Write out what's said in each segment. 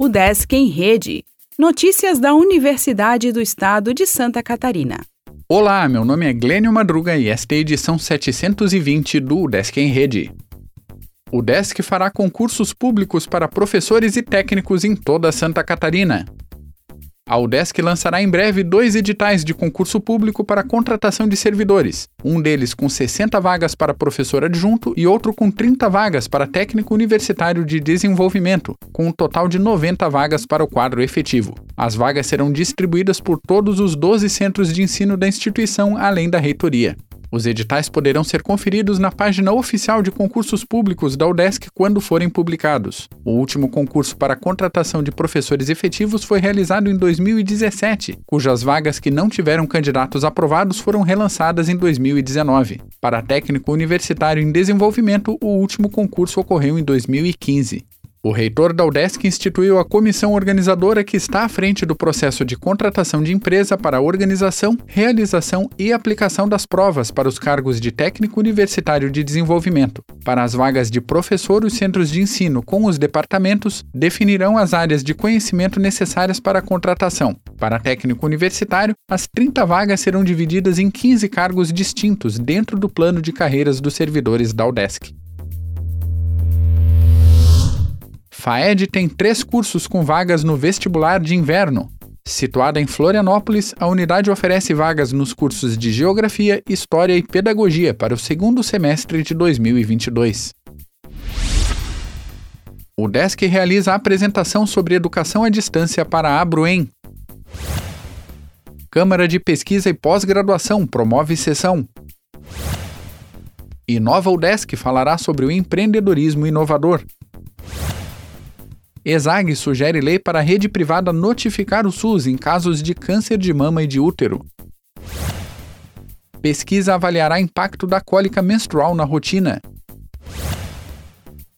O Desk em Rede. Notícias da Universidade do Estado de Santa Catarina. Olá, meu nome é Glênio Madruga e esta é a edição 720 do Desk em Rede. O Desk fará concursos públicos para professores e técnicos em toda Santa Catarina. A UDESC lançará em breve dois editais de concurso público para contratação de servidores, um deles com 60 vagas para professor adjunto e outro com 30 vagas para técnico universitário de desenvolvimento, com um total de 90 vagas para o quadro efetivo. As vagas serão distribuídas por todos os 12 centros de ensino da instituição, além da reitoria. Os editais poderão ser conferidos na página oficial de concursos públicos da UDESC quando forem publicados. O último concurso para contratação de professores efetivos foi realizado em 2017, cujas vagas que não tiveram candidatos aprovados foram relançadas em 2019. Para técnico universitário em desenvolvimento, o último concurso ocorreu em 2015. O reitor da UDESC instituiu a comissão organizadora que está à frente do processo de contratação de empresa para a organização, realização e aplicação das provas para os cargos de técnico universitário de desenvolvimento. Para as vagas de professor, os centros de ensino com os departamentos definirão as áreas de conhecimento necessárias para a contratação. Para técnico universitário, as 30 vagas serão divididas em 15 cargos distintos dentro do plano de carreiras dos servidores da UDESC. FAED tem três cursos com vagas no vestibular de inverno. Situada em Florianópolis, a unidade oferece vagas nos cursos de Geografia, História e Pedagogia para o segundo semestre de 2022. O DESC realiza a apresentação sobre educação à distância para a Abruem. Câmara de Pesquisa e Pós-Graduação promove sessão. E Nova UDESC falará sobre o empreendedorismo inovador. ESAG sugere lei para a rede privada notificar o SUS em casos de câncer de mama e de útero. Pesquisa avaliará impacto da cólica menstrual na rotina.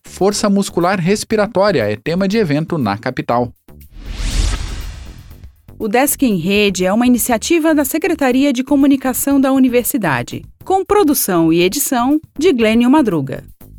Força muscular respiratória é tema de evento na capital. O Desk em Rede é uma iniciativa da Secretaria de Comunicação da Universidade, com produção e edição de Glênio Madruga.